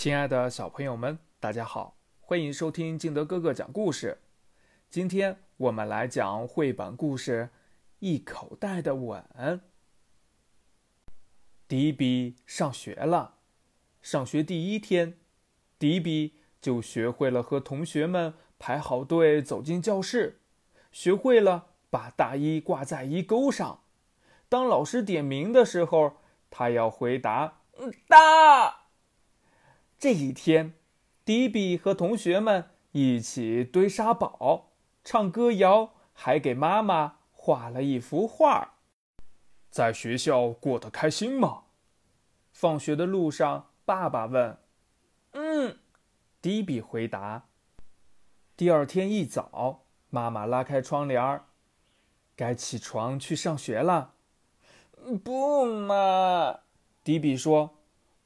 亲爱的小朋友们，大家好，欢迎收听敬德哥哥讲故事。今天我们来讲绘本故事《一口袋的吻》。迪比上学了，上学第一天，迪比就学会了和同学们排好队走进教室，学会了把大衣挂在衣钩上。当老师点名的时候，他要回答“嗯，大”。这一天，迪比和同学们一起堆沙堡、唱歌谣，还给妈妈画了一幅画。在学校过得开心吗？放学的路上，爸爸问。嗯，迪比回答。第二天一早，妈妈拉开窗帘儿，该起床去上学了。不嘛，迪比说。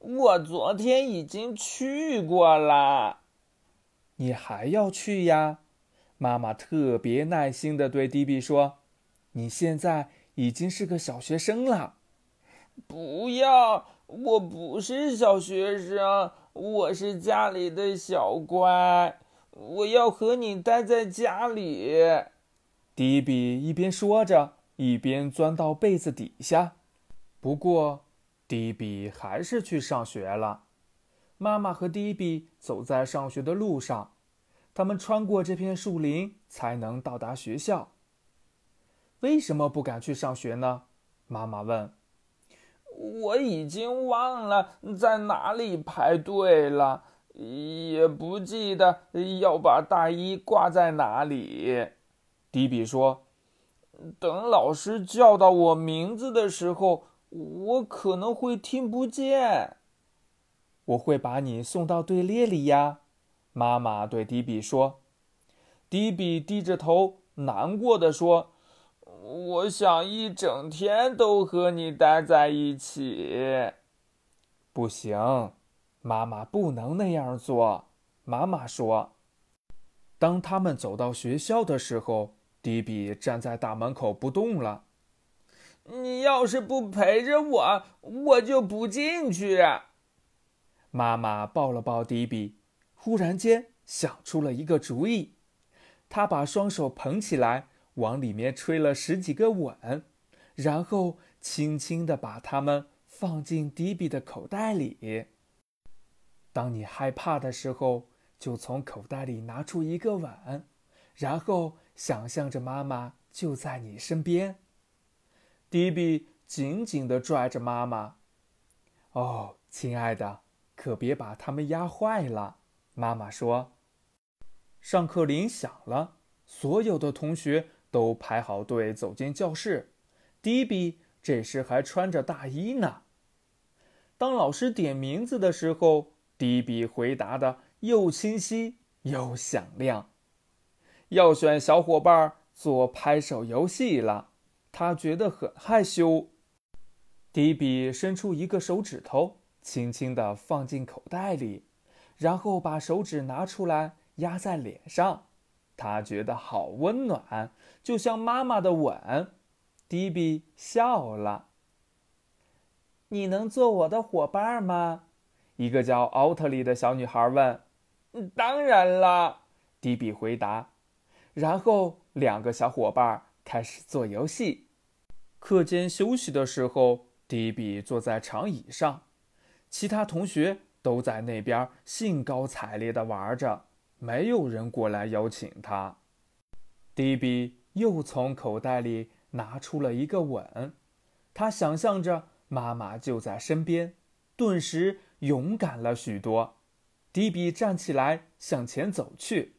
我昨天已经去过了，你还要去呀？妈妈特别耐心地对迪比说：“你现在已经是个小学生了。”不要，我不是小学生，我是家里的小乖，我要和你待在家里。迪比一边说着，一边钻到被子底下。不过。迪比还是去上学了。妈妈和迪比走在上学的路上，他们穿过这片树林才能到达学校。为什么不敢去上学呢？妈妈问。我已经忘了在哪里排队了，也不记得要把大衣挂在哪里。迪比说：“等老师叫到我名字的时候。”我可能会听不见。我会把你送到队列里呀，妈妈对迪比说。迪比低着头，难过的说：“我想一整天都和你待在一起。”不行，妈妈不能那样做。妈妈说。当他们走到学校的时候，迪比站在大门口不动了。你要是不陪着我，我就不进去。妈妈抱了抱迪比，忽然间想出了一个主意。她把双手捧起来，往里面吹了十几个吻，然后轻轻地把它们放进迪比的口袋里。当你害怕的时候，就从口袋里拿出一个吻，然后想象着妈妈就在你身边。迪比紧紧地拽着妈妈。“哦，亲爱的，可别把它们压坏了。”妈妈说。上课铃响了，所有的同学都排好队走进教室。迪比这时还穿着大衣呢。当老师点名字的时候，迪比回答的又清晰又响亮。要选小伙伴做拍手游戏了。他觉得很害羞。迪比伸出一个手指头，轻轻地放进口袋里，然后把手指拿出来压在脸上。他觉得好温暖，就像妈妈的吻。迪比笑了。你能做我的伙伴吗？一个叫奥特利的小女孩问。当然了，迪比回答。然后两个小伙伴开始做游戏。课间休息的时候，迪比坐在长椅上，其他同学都在那边兴高采烈地玩着，没有人过来邀请他。迪比又从口袋里拿出了一个吻，他想象着妈妈就在身边，顿时勇敢了许多。迪比站起来向前走去。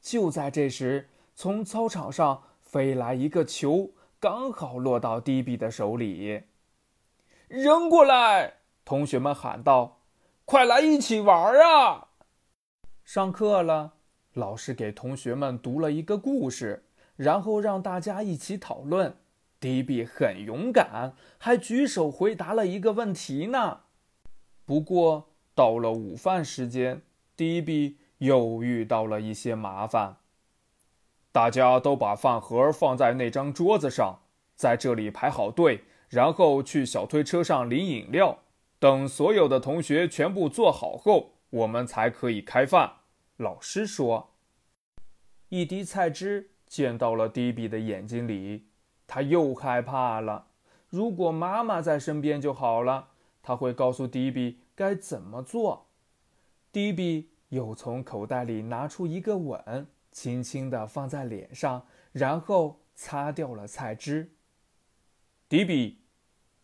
就在这时，从操场上飞来一个球。刚好落到迪比的手里，扔过来！同学们喊道：“快来一起玩啊！”上课了，老师给同学们读了一个故事，然后让大家一起讨论。迪比很勇敢，还举手回答了一个问题呢。不过到了午饭时间，迪比又遇到了一些麻烦。大家都把饭盒放在那张桌子上，在这里排好队，然后去小推车上领饮料。等所有的同学全部坐好后，我们才可以开饭。老师说。一滴菜汁溅到了迪比的眼睛里，他又害怕了。如果妈妈在身边就好了，他会告诉迪比该怎么做。迪比又从口袋里拿出一个吻，轻轻地放在脸上，然后擦掉了菜汁。迪比，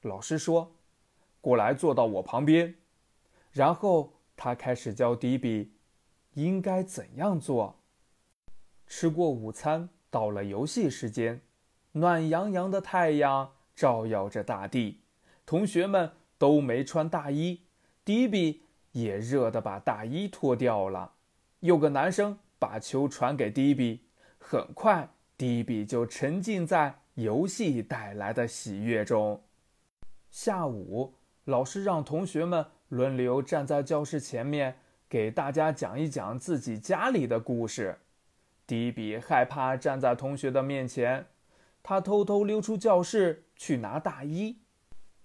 老师说：“过来坐到我旁边。”然后他开始教迪比应该怎样做。吃过午餐，到了游戏时间。暖洋洋的太阳照耀着大地，同学们都没穿大衣，迪比也热得把大衣脱掉了。有个男生把球传给迪比，很快迪比就沉浸在游戏带来的喜悦中。下午，老师让同学们轮流站在教室前面，给大家讲一讲自己家里的故事。迪比害怕站在同学的面前，他偷偷溜出教室去拿大衣。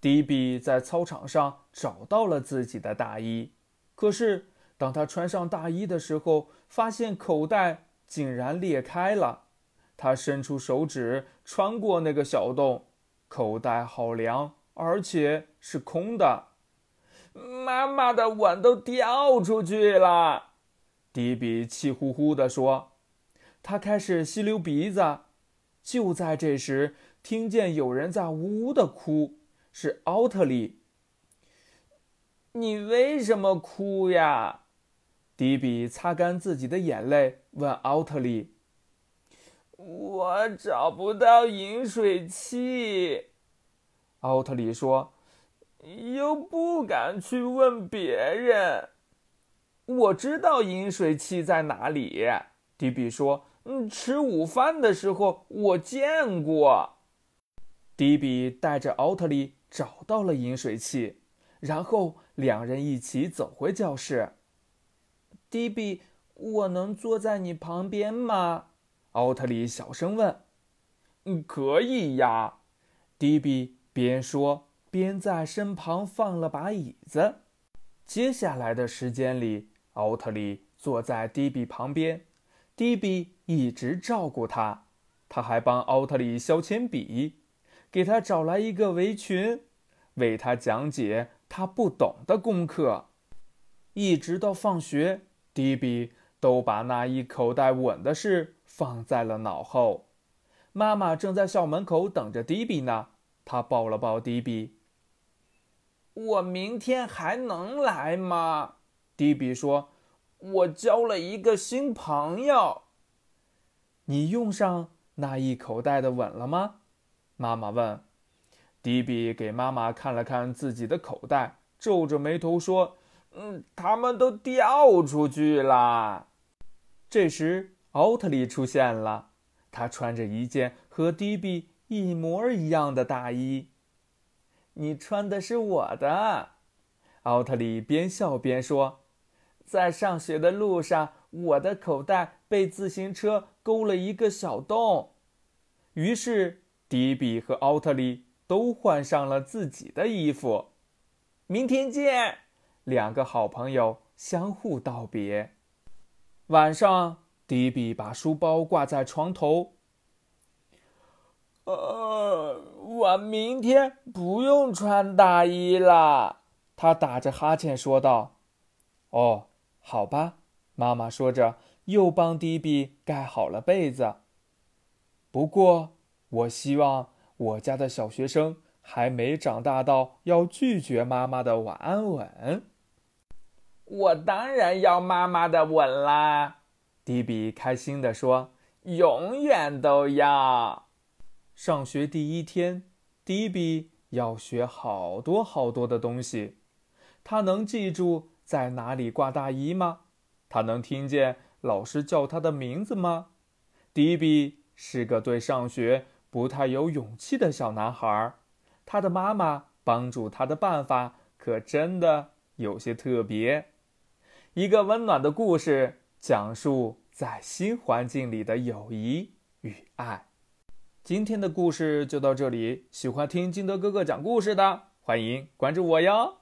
迪比在操场上找到了自己的大衣，可是当他穿上大衣的时候，发现口袋竟然裂开了。他伸出手指穿过那个小洞，口袋好凉，而且是空的。妈妈的碗都掉出去了，迪比气呼呼地说。他开始吸溜鼻子，就在这时，听见有人在呜呜的哭，是奥特利。你为什么哭呀？迪比擦干自己的眼泪，问奥特利：“我找不到饮水器。”奥特利说：“又不敢去问别人。”我知道饮水器在哪里。迪比说。嗯，吃午饭的时候我见过。迪比带着奥特利找到了饮水器，然后两人一起走回教室。迪比，我能坐在你旁边吗？奥特利小声问。嗯，可以呀。迪比边说边在身旁放了把椅子。接下来的时间里，奥特利坐在迪比旁边。迪比一直照顾他，他还帮奥特利削铅笔，给他找来一个围裙，为他讲解他不懂的功课。一直到放学，迪比都把那一口袋吻的事放在了脑后。妈妈正在校门口等着迪比呢，她抱了抱迪比。我明天还能来吗？迪比说。我交了一个新朋友。你用上那一口袋的吻了吗？妈妈问。迪比给妈妈看了看自己的口袋，皱着眉头说：“嗯，他们都掉出去了。”这时，奥特利出现了，他穿着一件和迪比一模一样的大衣。你穿的是我的，奥特利边笑边说。在上学的路上，我的口袋被自行车勾了一个小洞，于是迪比和奥特利都换上了自己的衣服。明天见，两个好朋友相互道别。晚上，迪比把书包挂在床头。呃，我明天不用穿大衣了，他打着哈欠说道。哦。好吧，妈妈说着，又帮迪比盖好了被子。不过，我希望我家的小学生还没长大到要拒绝妈妈的晚安吻。我当然要妈妈的吻啦！迪比开心地说：“永远都要。”上学第一天，迪比要学好多好多的东西，他能记住。在哪里挂大衣吗？他能听见老师叫他的名字吗？迪比是个对上学不太有勇气的小男孩，他的妈妈帮助他的办法可真的有些特别。一个温暖的故事，讲述在新环境里的友谊与爱。今天的故事就到这里，喜欢听金德哥哥讲故事的，欢迎关注我哟。